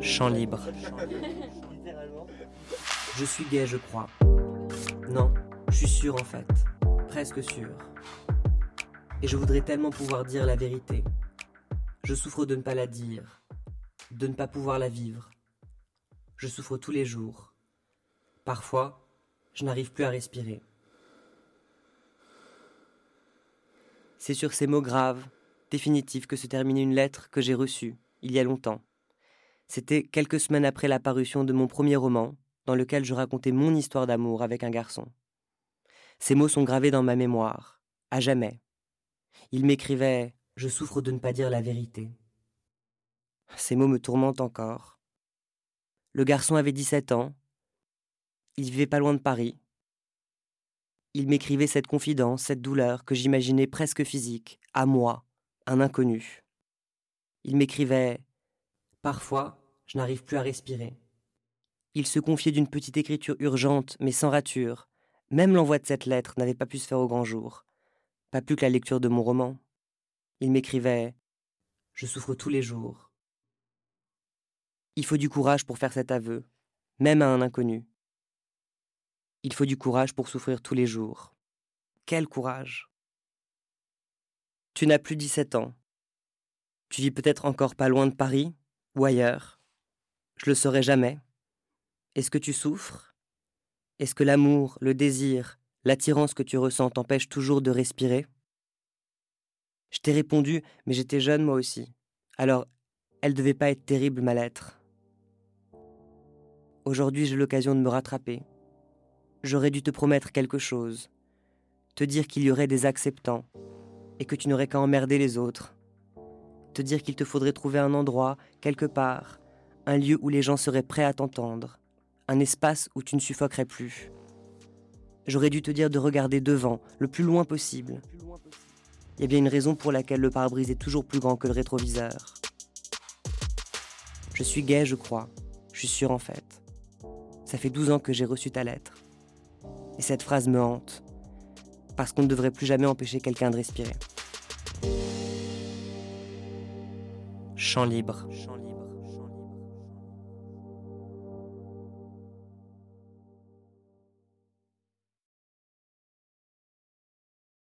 Chant libre. Je suis gay, je crois. Non, je suis sûr en fait. Presque sûr. Et je voudrais tellement pouvoir dire la vérité. Je souffre de ne pas la dire, de ne pas pouvoir la vivre. Je souffre tous les jours. Parfois, je n'arrive plus à respirer. C'est sur ces mots graves, définitifs, que se terminait une lettre que j'ai reçue, il y a longtemps. C'était quelques semaines après la parution de mon premier roman, dans lequel je racontais mon histoire d'amour avec un garçon. Ces mots sont gravés dans ma mémoire, à jamais. Il m'écrivait Je souffre de ne pas dire la vérité. Ces mots me tourmentent encore. Le garçon avait 17 ans. Il vivait pas loin de Paris. Il m'écrivait cette confidence, cette douleur que j'imaginais presque physique, à moi, un inconnu. Il m'écrivait Parfois, je n'arrive plus à respirer. Il se confiait d'une petite écriture urgente, mais sans rature. Même l'envoi de cette lettre n'avait pas pu se faire au grand jour. Pas plus que la lecture de mon roman. Il m'écrivait Je souffre tous les jours. Il faut du courage pour faire cet aveu, même à un inconnu. Il faut du courage pour souffrir tous les jours. Quel courage Tu n'as plus 17 ans. Tu vis peut-être encore pas loin de Paris, ou ailleurs. Je le saurai jamais. Est-ce que tu souffres? Est-ce que l'amour, le désir, l'attirance que tu ressens t'empêchent toujours de respirer? Je t'ai répondu, mais j'étais jeune moi aussi. Alors, elle devait pas être terrible ma lettre. Aujourd'hui, j'ai l'occasion de me rattraper. J'aurais dû te promettre quelque chose, te dire qu'il y aurait des acceptants et que tu n'aurais qu'à emmerder les autres te dire qu'il te faudrait trouver un endroit, quelque part, un lieu où les gens seraient prêts à t'entendre, un espace où tu ne suffoquerais plus. J'aurais dû te dire de regarder devant, le plus loin possible. Il y a bien une raison pour laquelle le pare-brise est toujours plus grand que le rétroviseur. Je suis gay, je crois. Je suis sûr en fait. Ça fait 12 ans que j'ai reçu ta lettre. Et cette phrase me hante. Parce qu'on ne devrait plus jamais empêcher quelqu'un de respirer. Chant libre.